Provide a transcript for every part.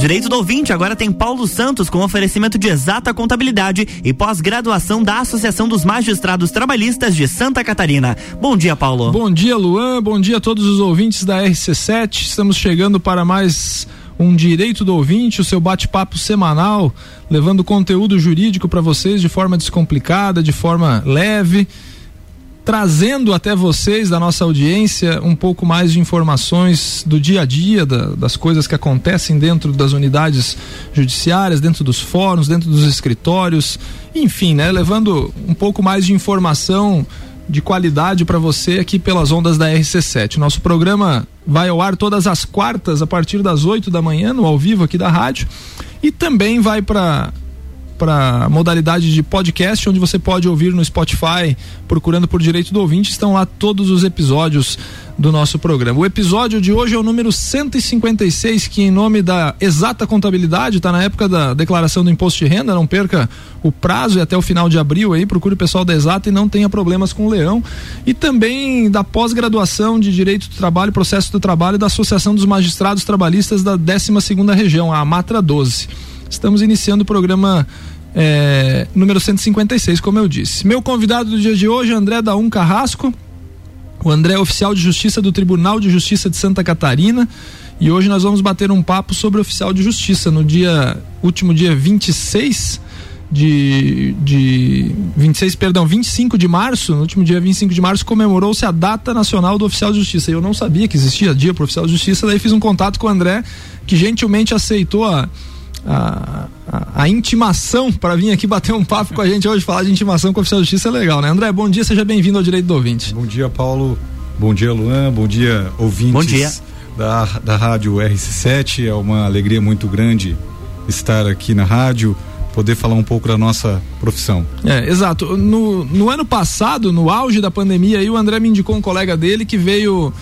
Direito do ouvinte agora tem Paulo Santos com oferecimento de exata contabilidade e pós-graduação da Associação dos Magistrados Trabalhistas de Santa Catarina. Bom dia, Paulo. Bom dia, Luan. Bom dia a todos os ouvintes da RC7. Estamos chegando para mais um Direito do Ouvinte, o seu bate-papo semanal, levando conteúdo jurídico para vocês de forma descomplicada, de forma leve trazendo até vocês, da nossa audiência, um pouco mais de informações do dia a dia, da, das coisas que acontecem dentro das unidades judiciárias, dentro dos fóruns, dentro dos escritórios, enfim, né? Levando um pouco mais de informação de qualidade para você aqui pelas ondas da RC7. Nosso programa vai ao ar todas as quartas a partir das 8 da manhã, no ao vivo aqui da rádio, e também vai para para modalidade de podcast, onde você pode ouvir no Spotify, procurando por Direito do Ouvinte, estão lá todos os episódios do nosso programa. O episódio de hoje é o número 156, que em nome da exata contabilidade, está na época da declaração do imposto de renda, não perca o prazo e até o final de abril aí, procure o pessoal da exata e não tenha problemas com o leão. E também da pós-graduação de Direito do Trabalho, Processo do Trabalho da Associação dos Magistrados Trabalhistas da 12 segunda Região, a Matra 12. Estamos iniciando o programa é, número 156, como eu disse. Meu convidado do dia de hoje André Daum Carrasco. O André é oficial de justiça do Tribunal de Justiça de Santa Catarina. E hoje nós vamos bater um papo sobre oficial de justiça. No dia último dia 26 de, de 26, perdão, 25 de março, no último dia 25 de março, comemorou-se a data nacional do oficial de justiça. Eu não sabia que existia dia para oficial de justiça, daí fiz um contato com o André, que gentilmente aceitou a a, a, a intimação para vir aqui bater um papo com a gente hoje, falar de intimação com o oficial de justiça é legal, né? André, bom dia, seja bem-vindo ao Direito do Ouvinte. Bom dia, Paulo. Bom dia, Luan. Bom dia, ouvintes. Bom dia. Da, da rádio RC7. É uma alegria muito grande estar aqui na rádio poder falar um pouco da nossa profissão. É, exato. No, no ano passado, no auge da pandemia, aí, o André me indicou um colega dele que veio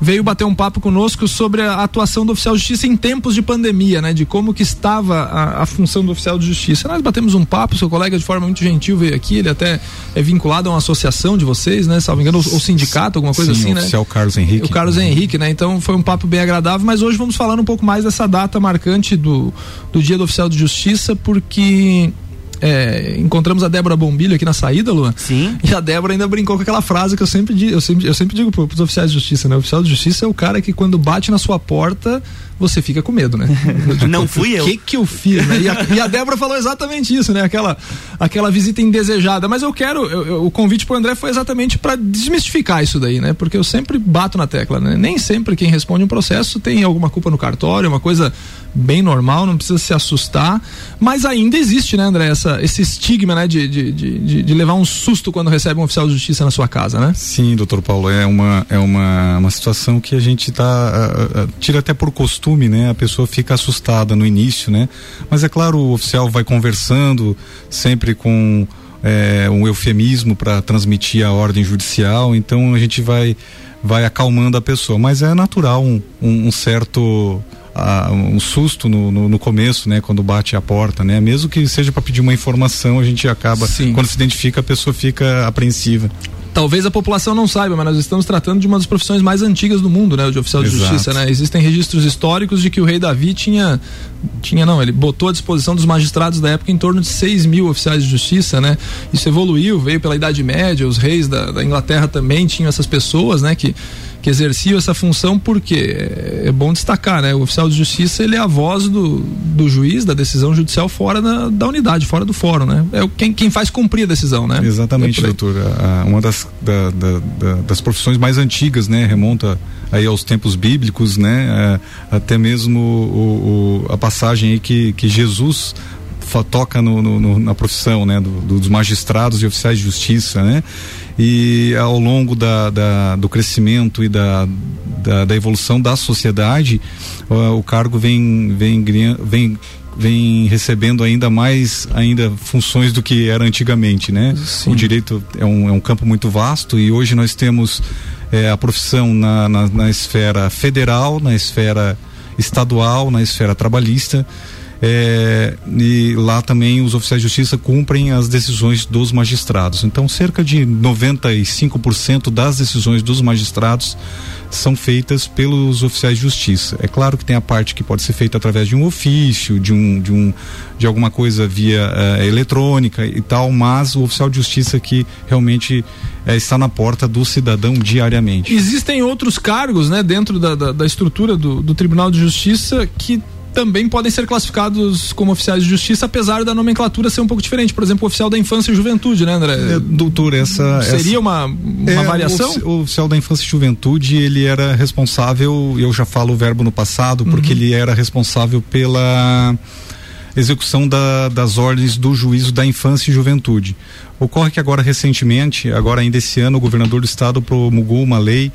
veio bater um papo conosco sobre a atuação do oficial de justiça em tempos de pandemia, né? De como que estava a, a função do oficial de justiça. Nós batemos um papo, seu colega de forma muito gentil veio aqui, ele até é vinculado a uma associação de vocês, né? Salvo engano, ou, sindicato, alguma coisa Sim, assim, o né? oficial Carlos Henrique. O Carlos Henrique, né? Então foi um papo bem agradável, mas hoje vamos falar um pouco mais dessa data marcante do, do Dia do Oficial de Justiça, porque é, encontramos a Débora Bombilho aqui na saída, Luan. Sim. E a Débora ainda brincou com aquela frase que eu sempre, eu sempre, eu sempre digo para os oficiais de justiça, né? O oficial de justiça é o cara que quando bate na sua porta, você fica com medo, né? Não fui eu. O que que eu fiz, né? E a, e a Débora falou exatamente isso, né? Aquela, aquela visita indesejada. Mas eu quero, eu, eu, o convite pro André foi exatamente para desmistificar isso daí, né? Porque eu sempre bato na tecla, né? Nem sempre quem responde um processo tem alguma culpa no cartório, é uma coisa bem normal, não precisa se assustar. Mas ainda existe, né, André, essa, esse estigma, né, de, de, de, de levar um susto quando recebe um oficial de justiça na sua casa, né? Sim, doutor Paulo, é uma, é uma, uma situação que a gente tá, uh, uh, tira até por costume né? A pessoa fica assustada no início, né? Mas é claro, o oficial vai conversando sempre com é, um eufemismo para transmitir a ordem judicial, então a gente vai vai acalmando a pessoa, mas é natural um, um, um certo uh, um susto no, no, no, começo, né, quando bate a porta, né, mesmo que seja para pedir uma informação, a gente acaba Sim. quando se identifica a pessoa fica apreensiva. Talvez a população não saiba, mas nós estamos tratando de uma das profissões mais antigas do mundo, né? O de oficial Exato. de justiça, né? Existem registros históricos de que o rei Davi tinha, tinha não, ele botou à disposição dos magistrados da época em torno de 6 mil oficiais de justiça, né? Isso evoluiu, veio pela Idade Média, os reis da, da Inglaterra também tinham essas pessoas, né? Que que exerciam essa função porque é bom destacar, né? O oficial de justiça ele é a voz do, do juiz da decisão judicial fora da, da unidade, fora do fórum, né? É quem, quem faz cumprir a decisão, né? Exatamente, é doutor. uma das, da, da, das profissões mais antigas, né? Remonta aí aos tempos bíblicos, né? É, até mesmo o, o, a passagem aí que, que Jesus toca no, no, na profissão, né? Do, dos magistrados e oficiais de justiça, né? E ao longo da, da do crescimento e da, da, da evolução da sociedade uh, o cargo vem vem vem vem recebendo ainda mais ainda funções do que era antigamente, né? Sim. O direito é um, é um campo muito vasto e hoje nós temos é, a profissão na, na, na esfera federal, na esfera estadual, na esfera trabalhista É, e lá também os oficiais de justiça cumprem as decisões dos magistrados. Então, cerca de 95% das decisões dos magistrados são feitas pelos oficiais de justiça. É claro que tem a parte que pode ser feita através de um ofício, de um, de um, de alguma coisa via uh, eletrônica e tal, mas o oficial de justiça que realmente uh, está na porta do cidadão diariamente. Existem outros cargos, né, dentro da, da, da estrutura do, do Tribunal de Justiça que também podem ser classificados como oficiais de justiça, apesar da nomenclatura ser um pouco diferente. Por exemplo, o oficial da infância e juventude, né, André? É, doutor, essa. Seria essa, uma, uma é, variação? O, oficial da infância e juventude, ele era responsável, eu já falo o verbo no passado, porque uhum. ele era responsável pela execução da, das ordens do juízo da infância e juventude. Ocorre que agora recentemente, agora ainda esse ano, o governador do estado promulgou uma lei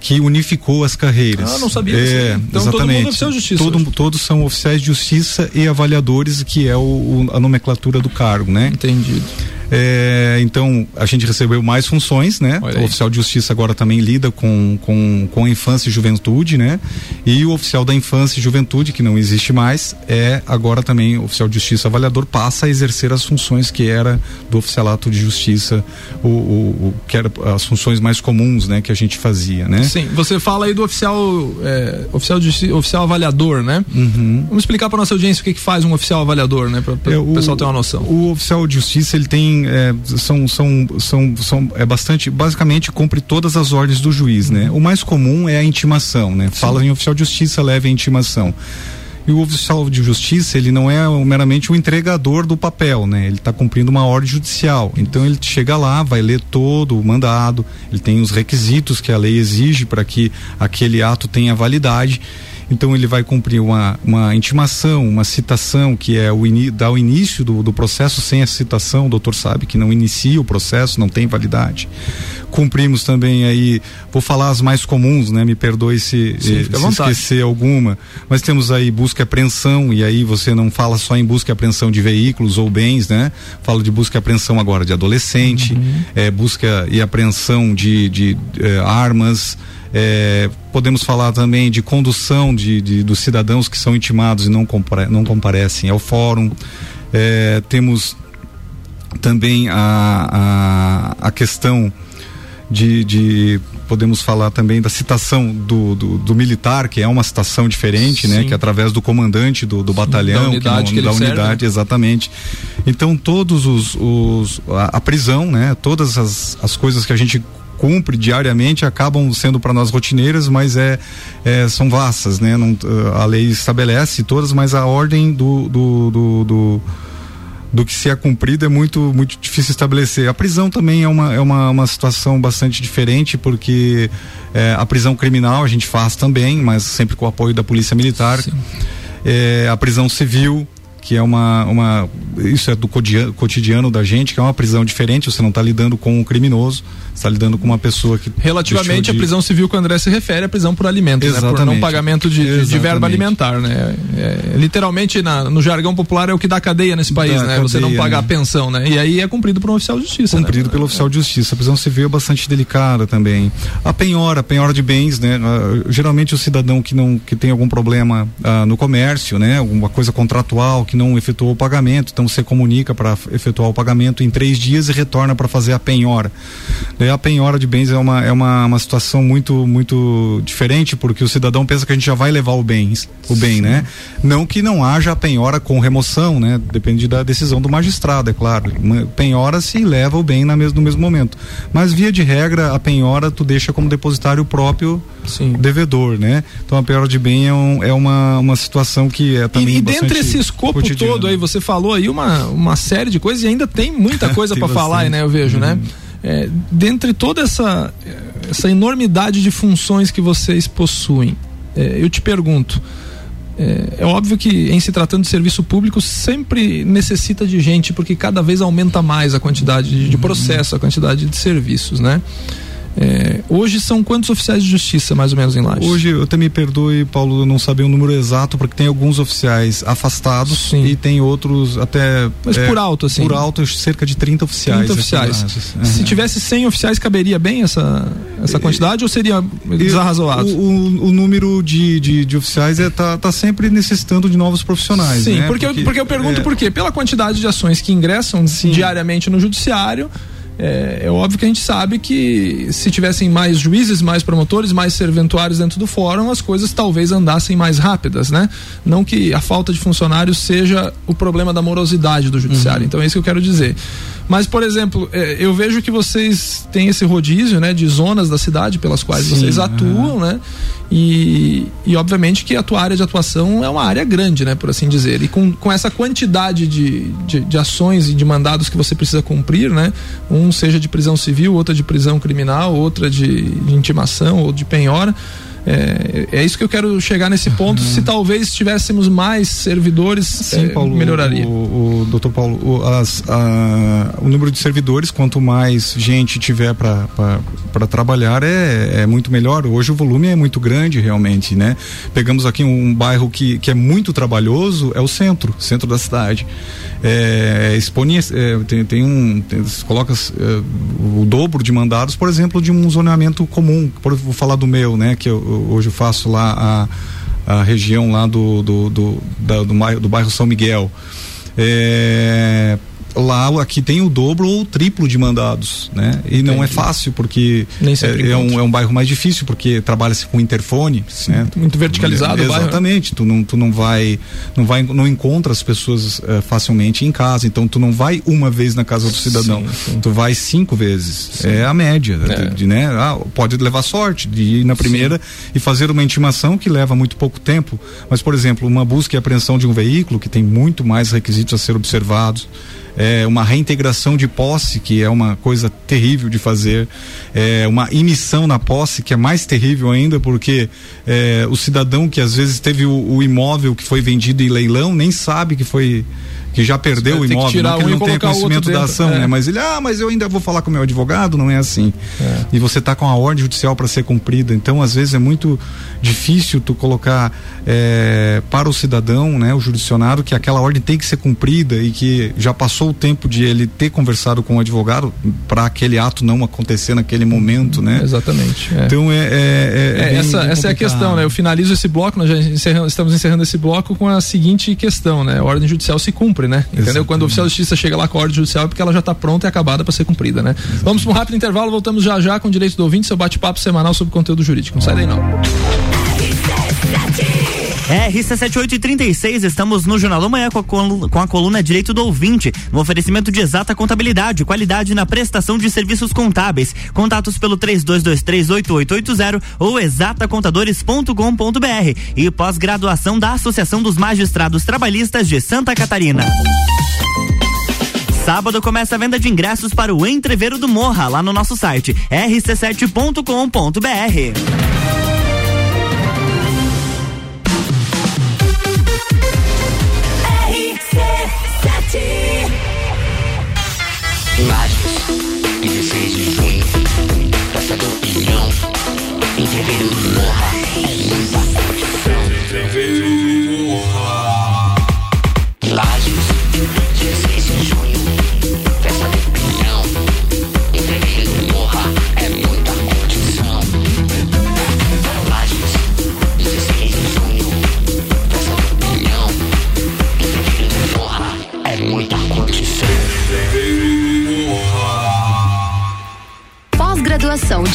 que unificou as carreiras. Ah, não sabia é, Então exatamente. todo mundo é oficial de justiça. Todo, todos são oficiais de justiça e avaliadores, que é o, o, a nomenclatura do cargo, né? Entendido. É, então, a gente recebeu mais funções, né? O oficial de justiça agora também lida com, com, com infância e juventude, né? E o oficial da infância e juventude, que não existe mais, é agora também oficial de justiça avaliador, passa a exercer as funções que era do oficialato de justiça, o, o, o que era as funções mais comuns, né? Que a gente fazia, né? Sim, você fala aí do oficial, é, oficial, de, oficial avaliador, né? Uhum. Vamos explicar para nossa audiência o que, que faz um oficial avaliador, né? Para é, o pessoal ter uma noção. O oficial de justiça, ele tem é, são, são, são, são é bastante, basicamente cumpre todas as ordens do juiz, né? O mais comum é a intimação, né? Sim. Fala em oficial de justiça, leva a intimação. E o oficial de justiça, ele não é meramente o entregador do papel, né? Ele está cumprindo uma ordem judicial. Então ele chega lá, vai ler todo o mandado, ele tem os requisitos que a lei exige para que aquele ato tenha validade então ele vai cumprir uma, uma intimação, uma citação, que é o ini, dá o início do, do processo sem a citação, o doutor sabe que não inicia o processo, não tem validade. Cumprimos também aí, vou falar as mais comuns, né? Me perdoe se, Sim, eh, se esquecer alguma, mas temos aí busca e apreensão, e aí você não fala só em busca e apreensão de veículos ou bens, né? Falo de busca e apreensão agora de adolescente, uhum. é, busca e apreensão de, de, de eh, armas, é, podemos falar também de condução de, de, dos cidadãos que são intimados e não, compare, não comparecem ao fórum. É, temos também a, a, a questão de, de, podemos falar também da citação do, do, do, militar, que é uma citação diferente, né? Sim. né? Que é através do comandante do, do batalhão, da unidade, que, não, que da unidade exatamente. Então todos os, os a, a, prisão, né? Todas as, as coisas que a gente cumpre diariamente acabam sendo para nós rotineiras, mas é, é, são vastas, né? Não, a lei estabelece todas, mas a ordem do, do, do, do do que se é cumprido é muito muito difícil estabelecer. A prisão também é uma, é uma, uma situação bastante diferente, porque é, a prisão criminal a gente faz também, mas sempre com o apoio da Polícia Militar. É, a prisão civil que é uma, uma isso é do cotidiano da gente, que é uma prisão diferente, você não está lidando com um criminoso, está lidando com uma pessoa que relativamente de... a prisão civil que o André se refere à prisão por alimentos, né? por não pagamento de, de verba alimentar, né? É, é, literalmente na, no jargão popular é o que dá cadeia nesse país, dá né? Cadeia, você não pagar né? pensão, né? E aí é cumprido por um oficial de justiça, né? Cumprido né? pelo oficial de justiça. A prisão civil é bastante delicada também. A penhora, a penhora de bens, né? Uh, geralmente o cidadão que não que tem algum problema uh, no comércio, né? Alguma coisa contratual que não efetuou o pagamento, então você comunica para efetuar o pagamento em três dias e retorna para fazer a penhora. Daí a penhora de bens é uma, é uma, uma situação muito muito diferente porque o cidadão pensa que a gente já vai levar o bens, o bem, Sim. né? Não que não haja a penhora com remoção, né? Depende da decisão do magistrado, é claro. Penhora se leva o bem na mesmo, no mesmo momento. Mas via de regra a penhora tu deixa como depositário próprio Sim. devedor, né? Então a penhora de bem é, um, é uma, uma situação que é também e, e dentre esse escopo cotidiano. todo aí você falou aí uma, uma série de coisas e ainda tem muita coisa para falar, né? Eu vejo, né? uhum. né? É, dentre toda essa essa enormidade de funções que vocês possuem, é, eu te pergunto, é, é, óbvio que em se tratando de serviço público sempre necessita de gente porque cada vez aumenta mais a quantidade de, de processo, a quantidade de serviços, né? É, hoje são quantos oficiais de justiça, mais ou menos, em Lages? Hoje, eu até me perdoe, Paulo, não saber o número exato, porque tem alguns oficiais afastados Sim. e tem outros até. Mas é, por alto, assim? Por alto, cerca de 30 oficiais. 30 oficiais. Uhum. Se tivesse 100 oficiais, caberia bem essa, essa quantidade e, ou seria desarrazoado? O, o, o, número de, de, de oficiais é, tá, tá sempre necessitando de novos profissionais. Sim, né? porque, porque, eu, porque eu pergunto é... por quê? Pela quantidade de ações que ingressam Sim. diariamente no judiciário é, é, óbvio que a gente sabe que se tivessem mais juízes, mais promotores, mais serventuários dentro do fórum, as coisas talvez andassem mais rápidas, né? Não que a falta de funcionários seja o problema da morosidade do judiciário. Uhum. Então é isso que eu quero dizer. Mas, por exemplo, é, eu vejo que vocês têm esse rodízio, né, de zonas da cidade pelas quais Sim, vocês atuam, uhum. né? E, e obviamente que a tua área de atuação é uma área grande, né, por assim dizer. E com, com essa quantidade de, de, de ações e de mandados que você precisa cumprir, né? Um seja de prisão civil, outra de prisão criminal, outra de, de intimação ou de penhora é, é isso que eu quero chegar nesse ponto. Uhum. Se talvez tivéssemos mais servidores, Sim, é, Paulo, melhoraria. O, o doutor Paulo, o, as, a, o número de servidores, quanto mais gente tiver para trabalhar, é, é muito melhor. Hoje o volume é muito grande, realmente, né? Pegamos aqui um, um bairro que, que é muito trabalhoso, é o centro, centro da cidade. É, expone, é, tem, tem um, tem, coloca é, o dobro de mandados, por exemplo, de um zoneamento comum. Por, vou falar do meu, né? Que eu, hoje eu faço lá a, a região lá do, do, do, da, do, bairro, do bairro São Miguel. É, lá aqui tem o dobro ou o triplo de mandados, né? E não é fácil porque é, é, um, é um bairro mais difícil porque trabalha-se com interfone, Sim, né? Muito verticalizado, é, Exatamente. Tu não tu não vai não vai não encontra as pessoas uh, facilmente em casa, então tu não vai uma vez na casa do cidadão, sim, sim. tu vai cinco vezes. É a média, é. De, de, né? Ah, pode levar sorte de ir na primeira e fazer uma intimação que leva muito pouco tempo, mas por exemplo, uma busca e apreensão de um veículo que tem muito mais requisitos a ser observados é, uma reintegração de posse, que é uma coisa terrível de fazer, é, uma emissão na posse, que é mais terrível ainda, porque é, o cidadão que às vezes teve o, o imóvel que foi vendido em leilão nem sabe que foi que já perdeu o imóvel, não que não tem conhecimento da ação, é. né? Mas ele, ah, mas eu ainda vou falar com o meu advogado, não é assim. É. E você está com a ordem judicial para ser cumprida, então às vezes é muito difícil tu colocar é, para o cidadão, né, o jurisdicionado, que aquela ordem tem que ser cumprida e que já passou o tempo de ele ter conversado com o advogado para aquele ato não acontecer naquele momento, né? Exatamente. É. Então é, é, é, essa, essa é a questão, né? Eu finalizo esse bloco, nós já estamos encerrando esse bloco com a seguinte questão, né? A ordem judicial se cumpre, né? Entendeu? Exatamente. Quando o oficial de justiça chega lá com a ordem judicial é porque ela já está pronta e acabada para ser cumprida, né? Exatamente. Vamos para um rápido intervalo, voltamos já já com o direito do ouvinte, seu bate-papo semanal sobre conteúdo jurídico. Não sai daí não. RC7836, estamos no Jornal da Manhã com a, coluna, com a coluna Direito do Ouvinte, no oferecimento de exata contabilidade, qualidade na prestação de serviços contábeis. Contatos pelo 32238880 ou exatacontadores.com.br e pós-graduação da Associação dos Magistrados Trabalhistas de Santa Catarina. Sábado começa a venda de ingressos para o Entreveiro do Morra lá no nosso site rc7.com.br. Lages,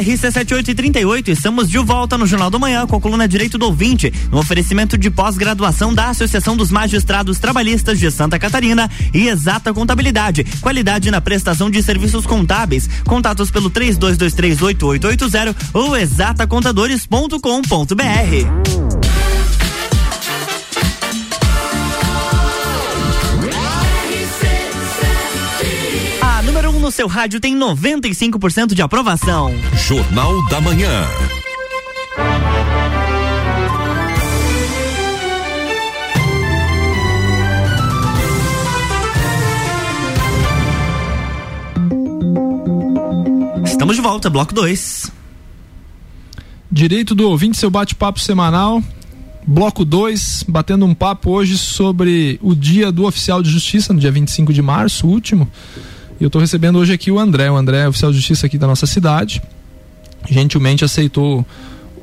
RC7838, estamos de volta no Jornal do Manhã com a coluna Direito do Ouvinte, no oferecimento de pós-graduação da Associação dos Magistrados Trabalhistas de Santa Catarina e Exata Contabilidade, qualidade na prestação de serviços contábeis. Contatos pelo 32238880 ou exatacontadores.com.br. no seu rádio tem 95% de aprovação. Jornal da Manhã. Estamos de volta, bloco 2. Direito do ouvinte, seu bate-papo semanal. Bloco 2, batendo um papo hoje sobre o dia do oficial de justiça, no dia 25 de março, último. E eu estou recebendo hoje aqui o André. O André é oficial de justiça aqui da nossa cidade. Gentilmente aceitou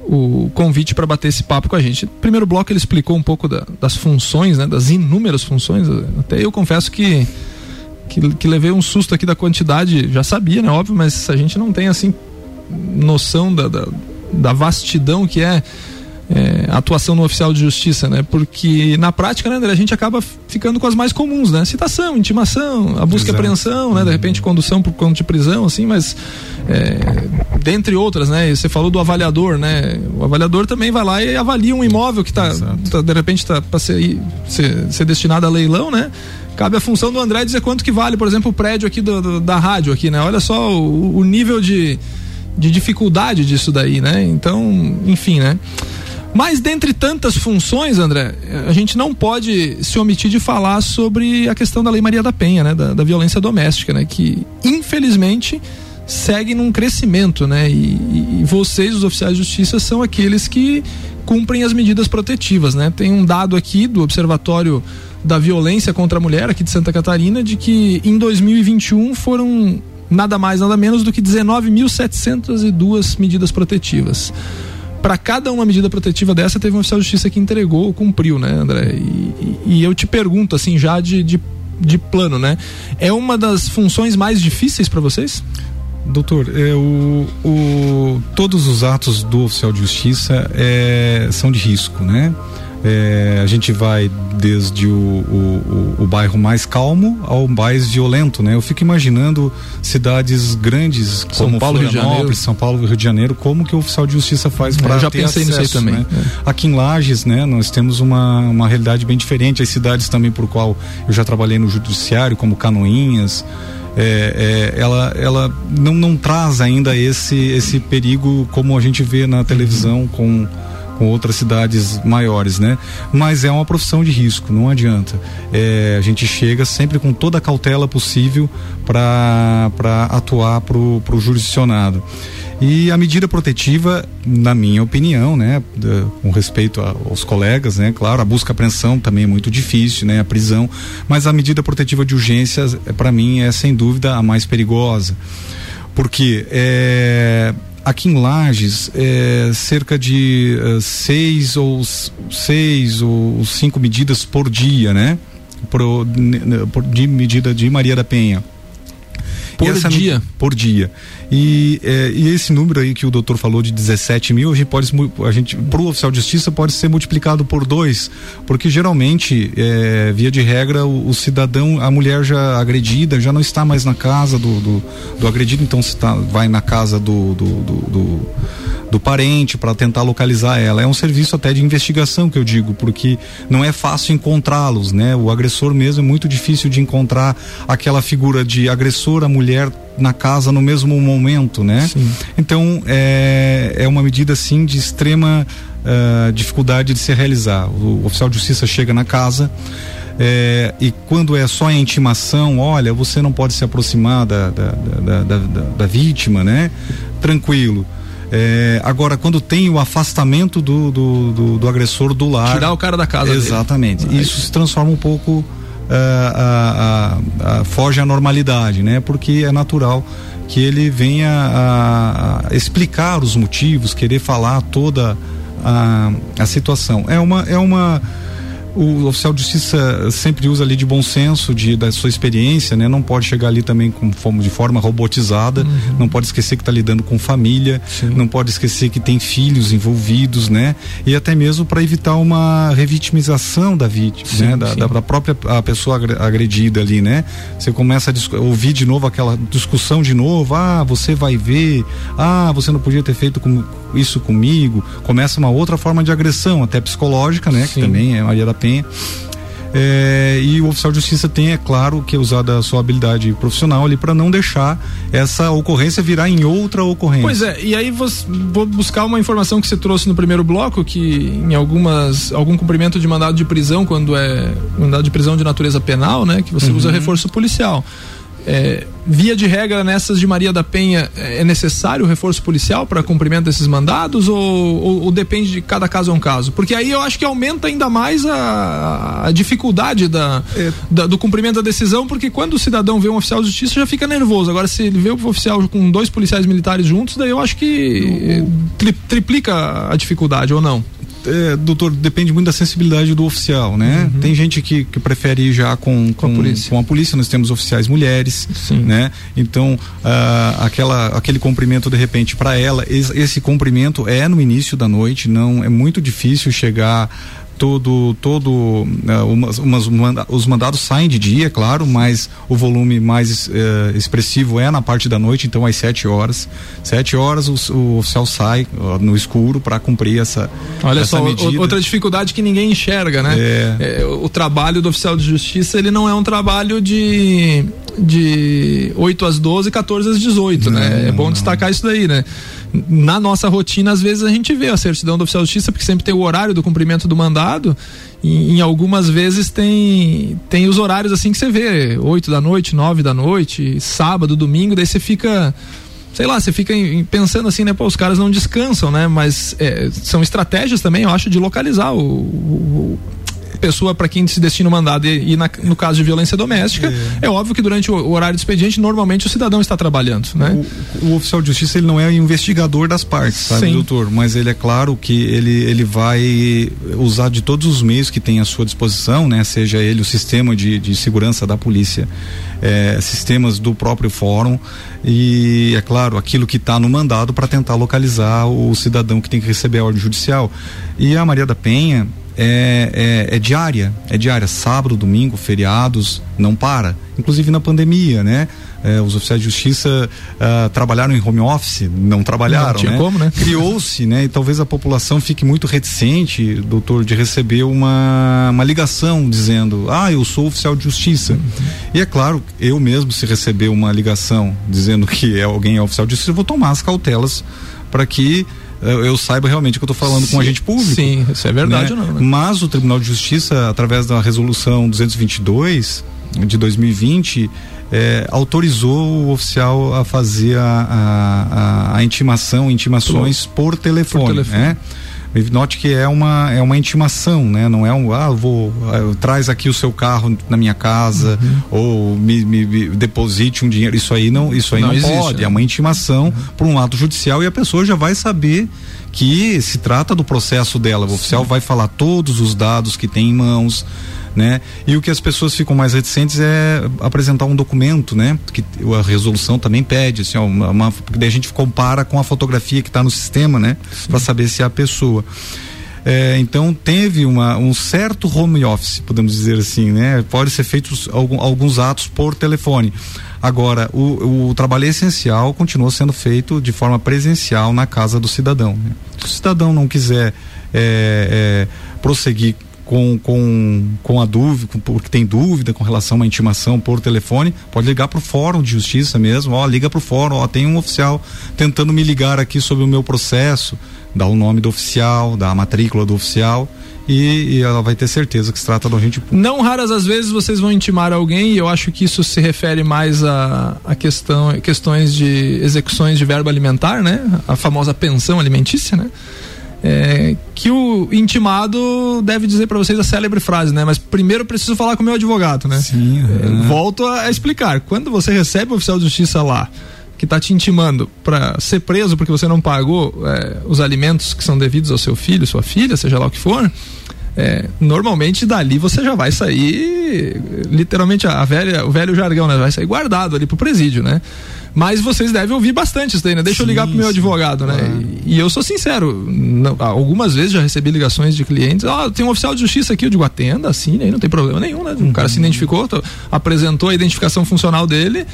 o convite para bater esse papo com a gente. No primeiro bloco ele explicou um pouco da, das funções, né, das inúmeras funções. Até eu confesso que, que, que levei um susto aqui da quantidade, já sabia, né, óbvio, mas a gente não tem assim noção da, da, da vastidão que é é, atuação no oficial de justiça, né? Porque na prática, né, André, a gente acaba ficando com as mais comuns, né? Citação, intimação, a busca e apreensão, né? De repente condução por conta de prisão, assim, mas é, dentre outras, né? Você falou do avaliador, né? O avaliador também vai lá e avalia um imóvel que está tá, de repente está para ser, ser, ser destinado a leilão, né? cabe a função do André dizer quanto que vale, por exemplo, o prédio aqui do, do, da rádio aqui, né? Olha só o, o nível de, de dificuldade disso daí, né? Então, enfim, né? Mas dentre tantas funções, André, a gente não pode se omitir de falar sobre a questão da Lei Maria da Penha, né, da, da violência doméstica, né, que infelizmente segue num crescimento, né, e, e vocês, os oficiais de justiça, são aqueles que cumprem as medidas protetivas, né? Tem um dado aqui do Observatório da Violência contra a Mulher aqui de Santa Catarina de que em 2021 foram nada mais nada menos do que 19.702 medidas protetivas para cada uma medida protetiva dessa, teve um oficial de justiça que entregou, cumpriu, né, André? E, e eu te pergunto, assim, já de, de, de, plano, né? É uma das funções mais difíceis para vocês? Doutor, é, o, o, todos os atos do oficial de justiça é, são de risco, né? É, a gente vai desde o, o, o, bairro mais calmo ao mais violento, né? Eu fico imaginando cidades grandes São como Paulo, Florianópolis, São Paulo, Rio de Janeiro, como que o oficial de justiça faz para ter já pensei acesso, nisso aí também. Né? É. Aqui em Lages, né? Nós temos uma, uma realidade bem diferente. As cidades também por qual eu já trabalhei no judiciário, como Canoinhas, é, é, ela, ela não, não traz ainda esse, esse perigo como a gente vê na televisão com com outras cidades maiores, né? Mas é uma profissão de risco, não adianta. É, a gente chega sempre com toda a cautela possível para atuar para o jurisdicionado. E a medida protetiva, na minha opinião, né, com respeito aos colegas, né, claro, a busca apreensão também é muito difícil, né, a prisão, mas a medida protetiva de urgência, para mim, é sem dúvida a mais perigosa. Porque é, aqui em Lages é, cerca de uh, seis ou seis ou cinco medidas por dia, né? Por, por, de medida de Maria da Penha. Por dia? Por dia. E, é, e esse número aí que o doutor falou de 17 mil, a gente pode, a gente, pro oficial de justiça pode ser multiplicado por dois, porque geralmente, é, via de regra, o, o, cidadão, a mulher já agredida, já não está mais na casa do, do, do agredido, então se tá, vai na casa do, do, do, do parente para tentar localizar ela. É um serviço até de investigação que eu digo, porque não é fácil encontrá-los, né? O agressor mesmo é muito difícil de encontrar aquela figura de agressor, a mulher na casa no mesmo momento, né? Sim. Então é, é uma medida assim de extrema ah, dificuldade de se realizar. O oficial de justiça chega na casa. é, e quando é só em intimação, olha, você não pode se aproximar da, da, da, da, da- vítima, né? Tranquilo. É, agora, quando tem o afastamento do, do, do, do agressor do lar. Tirar o cara da casa dele. Exatamente. Isso se transforma um pouco. Ah, ah, ah, foge à normalidade, né? Porque é natural que ele venha a explicar os motivos, querer falar toda a, a situação. É uma. É uma o oficial de justiça sempre usa ali de bom senso, de, da sua experiência, né? Não pode chegar ali também com de forma robotizada, não pode esquecer que está lidando com família, não pode esquecer que tem filhos envolvidos, né? E até mesmo para evitar uma revitimização da vítima, né? Da, da- da própria a pessoa agre- agredida ali, né? Você começa a ouvir de novo aquela discussão de novo, ah, você vai ver, ah, você não podia ter feito com- isso comigo, começa uma outra forma de agressão, até psicológica, né? Que também é Maria da Penha. É, e o oficial de justiça tem, é claro, que usar da sua habilidade profissional ali para não deixar essa ocorrência virar em outra ocorrência. Pois é, e aí você, vou buscar uma informação que você trouxe no primeiro bloco, que em algumas algum cumprimento de mandado de prisão, quando é mandado de prisão de natureza penal, né, que você Uhum. usa reforço policial. É, via de regra nessas de Maria da Penha é necessário o reforço policial para cumprimento desses mandados ou, ou- ou depende de cada caso é um caso? Porque aí eu acho que aumenta ainda mais a, a dificuldade da, da- do cumprimento da decisão, porque quando o cidadão vê um oficial de justiça já fica nervoso. Agora, se ele vê o oficial com dois policiais militares juntos, daí eu acho que tri- triplica a dificuldade, ou não? É, doutor, depende muito da sensibilidade do oficial, né? Tem gente que, que prefere ir já com, com, Uhum. a polícia. com a polícia, nós temos oficiais mulheres, né? Então, ah, aquela, aquele cumprimento, de repente, para ela, es- esse cumprimento é no início da noite, não é muito difícil chegar todo todo ah, umas, umas manda- os mandados saem de dia, claro, mas o volume mais eh, expressivo é na parte da noite, então às sete horas, sete horas o, o oficial sai ó, no escuro para cumprir essa Olha essa só, medida. outra dificuldade que ninguém enxerga, né? É. É, o trabalho do oficial de justiça, ele não é um trabalho de de 8 às 12, 14 às 18, né? É bom destacar isso daí, né? Na nossa rotina, às vezes a gente vê a certidão do oficial de justiça, porque sempre tem o horário do cumprimento do mandado, e em algumas vezes tem tem os horários assim que você vê, 8 da noite, 9 da noite, sábado, domingo, daí você fica sei lá, você fica pensando assim, né? Pô, os caras não descansam, né? Mas é, são estratégias também, eu acho, de localizar o- o- pessoa para quem se destina o mandado e, e na- no caso de violência doméstica, é, óbvio que durante o, o horário de expediente, normalmente o cidadão está trabalhando, né? O, o oficial de justiça ele não é o investigador das partes, sabe, Sim. doutor? Mas ele é claro que ele, ele vai usar de todos os meios que tem à sua disposição, né? Seja ele o sistema de, de segurança da polícia, eh, sistemas do próprio fórum e, é claro, aquilo que está no mandado para tentar localizar o cidadão que tem que receber a ordem judicial. E a Maria da Penha é, é, é diária, é diária, sábado, domingo, feriados, não para. Inclusive na pandemia, né? É, os oficiais de justiça ah, trabalharam em home office, não trabalharam, Não tinha né? como, né? Criou-se, né? E talvez a população fique muito reticente, doutor, de receber uma, uma ligação dizendo, ah, eu sou oficial de justiça. Uhum. E é claro, eu mesmo, se receber uma ligação dizendo que é alguém é oficial de justiça, eu vou tomar as cautelas para que eh, eu saiba realmente que eu estou falando com um agente público. Sim, isso é verdade né? ou não, né? Mas o Tribunal de Justiça, através da resolução 222 de 2020, eh, autorizou o oficial a fazer a, a, a intimação, intimações por telefone, Por telefone. né? Note que é uma, é uma intimação, né? Não é um, ah, vou, ah, traz aqui o seu carro na minha casa Uhum. ou me, me- me deposite um dinheiro. Isso aí não, isso aí Não não, existe, pode. né? É uma intimação por um ato judicial e a pessoa já vai saber que se trata do processo dela. O oficial vai falar todos os dados que tem em mãos, né? E o que as pessoas ficam mais reticentes é apresentar um documento, né? Que a resolução também pede, assim, ó, uma, uma- porque daí a gente compara com a fotografia que está no sistema, né? Para saber se é a pessoa. É, então teve uma, um certo home office, podemos dizer assim, né? Pode ser feitos alguns atos por telefone. Agora, o, o trabalho essencial continua sendo feito de forma presencial na casa do cidadão. né? Se o cidadão não quiser é, é, prosseguir com, com, com a dúvida, com- porque tem dúvida com relação a uma intimação por telefone, pode ligar para o fórum de justiça mesmo, ó, liga para o fórum, ó, tem um oficial tentando me ligar aqui sobre o meu processo, dá o nome do oficial, dá a matrícula do oficial e, e ela vai ter certeza que se trata do agente público. Não raras as vezes vocês vão intimar alguém e eu acho que isso se refere mais a, a questão, questões de execuções de verba alimentar, né? A famosa pensão alimentícia, né? É, que o intimado deve dizer para vocês a célebre frase, né? Mas primeiro eu preciso falar com o meu advogado, né? Sim. É, volto a explicar. Quando você recebe o oficial de justiça lá, que está te intimando para ser preso porque você não pagou é, os alimentos que são devidos ao seu filho, sua filha, seja lá o que for, é, normalmente dali você já vai sair, literalmente a velha, o velho jargão, né? Vai sair guardado ali pro presídio, né? Mas vocês devem ouvir bastante isso daí, né? Deixa Sim, eu ligar pro meu sim, advogado, né? claro. E, e eu sou sincero, não- algumas vezes já recebi ligações de clientes, ó, tem um oficial de justiça aqui, eu digo, atenda, assine aí, não tem problema nenhum, né? Um cara se identificou, apresentou a identificação funcional dele,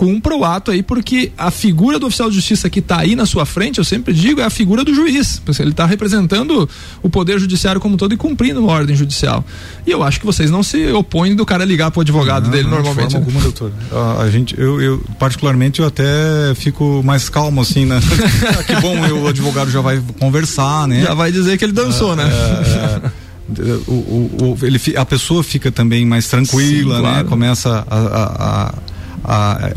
cumpra o ato aí, porque a figura do oficial de justiça que tá aí na sua frente, eu sempre digo, é a figura do juiz, porque ele tá representando o poder judiciário como um todo e cumprindo uma ordem judicial. E eu acho que vocês não se opõem do cara ligar pro advogado Não, dele não, normalmente. De forma né? alguma, doutor. A, a gente, eu, eu, particularmente, eu até fico mais calmo, assim, né? Que bom, o advogado já vai conversar, né? Já vai dizer que ele dançou, né? É, é, o, o, o- ele, a pessoa fica também mais tranquila, Sim, né? claro. Começa a, a, a, a,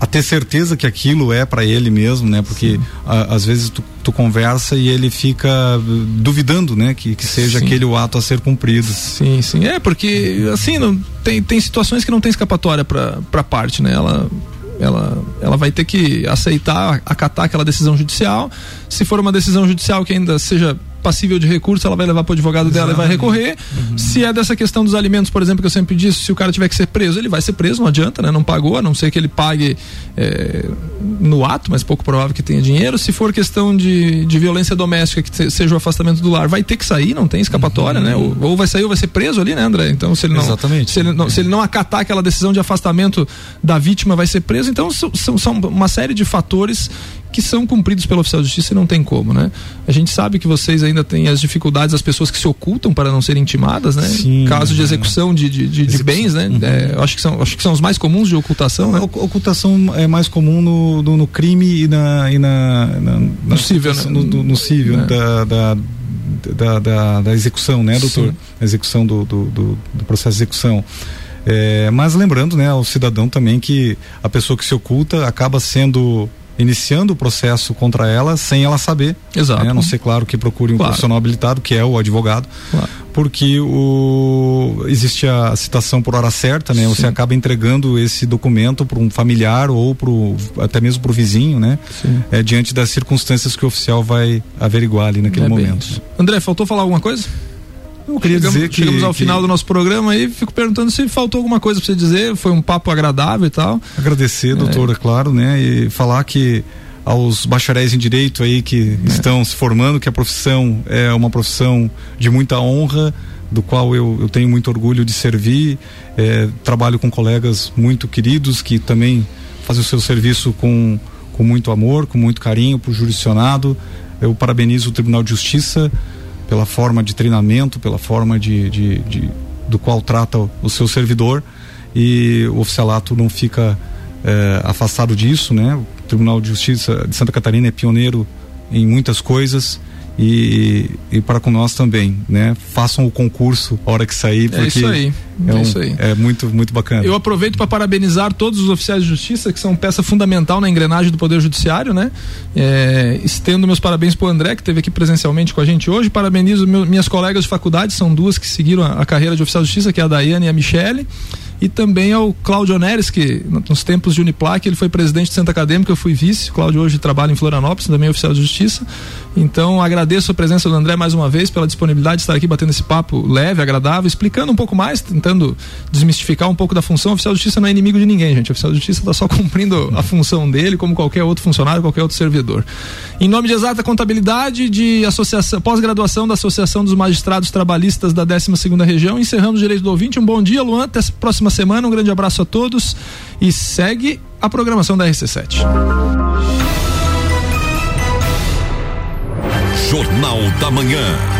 a ter certeza que aquilo é para ele mesmo, né? Porque a- às vezes tu, tu conversa e ele fica uh, duvidando, né? Que, que seja Sim. aquele o ato a ser cumprido. Sim, sim. É, porque assim, não, tem, tem situações que não tem escapatória pra parte, né? Ela, ela, ela vai ter que aceitar, acatar aquela decisão judicial. Se for uma decisão judicial que ainda seja passível de recurso, ela vai levar para o advogado dela e vai recorrer. Se é dessa questão dos alimentos, por exemplo, que eu sempre disse, se o cara tiver que ser preso, ele vai ser preso, não adianta, né? Não pagou, a não ser que ele pague é, no ato, mas pouco provável que tenha dinheiro. Se for questão de, de violência doméstica, que se- seja o afastamento do lar, vai ter que sair, não tem escapatória, né? Ou, ou vai sair ou vai ser preso ali, né, André? Então, se ele não, Exatamente. Se ele não, se ele não acatar aquela decisão de afastamento da vítima, vai ser preso. Então, são, são uma série de fatores que são cumpridos pelo oficial de justiça e não tem como, né? A gente sabe que vocês ainda têm as dificuldades das pessoas que se ocultam para não serem intimadas, né? Sim, Casos de é. execução de, de, de- de Execução. bens, né? É, eu acho que, são, acho que são os mais comuns de ocultação, né? Ocultação é mais comum no, no, no crime e na, e na, na- na No civil, né? no, no- no civil É. da, da, da, da, da execução, né, doutor? Sim. A execução do, do, do, do processo de execução. É, mas lembrando, né, ao cidadão também que a pessoa que se oculta acaba sendo iniciando o processo contra ela sem ela saber. Exato. Né? A não ser claro que procure um Claro. profissional habilitado, que é o advogado, Claro. porque o existe a citação por hora certa, né? Você Sim. acaba entregando esse documento para um familiar ou pro, até mesmo para o vizinho, né? Sim. É, diante das circunstâncias que o oficial vai averiguar ali naquele É bem momento. isso. André, faltou falar alguma coisa? Eu queria chegamos, dizer que chegamos ao que final do nosso programa e fico perguntando se faltou alguma coisa para você dizer. Foi um papo agradável e tal. agradecer, doutora, claro, né? E falar que aos bacharéis em direito aí que estão se formando, que a profissão é uma profissão de muita honra, do qual eu, eu tenho muito orgulho de servir. É, trabalho com colegas muito queridos que também fazem o seu serviço com, com muito amor, com muito carinho para o jurisdicionado. Eu parabenizo o Tribunal de Justiça pela forma de treinamento, pela forma de, de, de- do qual trata o, seu servidor e o oficialato não fica eh, afastado disso, né? O Tribunal de Justiça de Santa Catarina é pioneiro em muitas coisas e, e para com nós também, né? Façam o concurso a hora que sair, porque É isso aí. é, É, um- isso aí. é muito muito bacana. Eu aproveito para parabenizar todos os oficiais de justiça que são peça fundamental na engrenagem do Poder Judiciário, né? É, estendo meus parabéns para o André, que esteve aqui presencialmente com a gente hoje. Parabenizo meu- minhas colegas de faculdade, são duas que seguiram a, a carreira de oficial de justiça, que é a Daiane e a Michele. E também ao Cláudio Oneres, que no- nos tempos de Uniplac ele foi presidente de Centro Acadêmico, eu fui vice. O Cláudio hoje trabalha em Florianópolis, também é oficial de justiça. Então agradeço a presença do André mais uma vez pela disponibilidade de estar aqui batendo esse papo leve, agradável, explicando um pouco mais, tentando desmistificar um pouco da função. O oficial de justiça não é inimigo de ninguém, gente. O oficial de justiça está só cumprindo a função dele, como qualquer outro funcionário, qualquer outro servidor. Em nome de Exata Contabilidade, de associação, pós-graduação da Associação dos Magistrados Trabalhistas da 12 segunda Região, encerramos o Direito do Ouvinte. Um bom dia, Luan. Até a próxima semana. Um grande abraço a todos e segue a programação da RC7. Jornal da Manhã.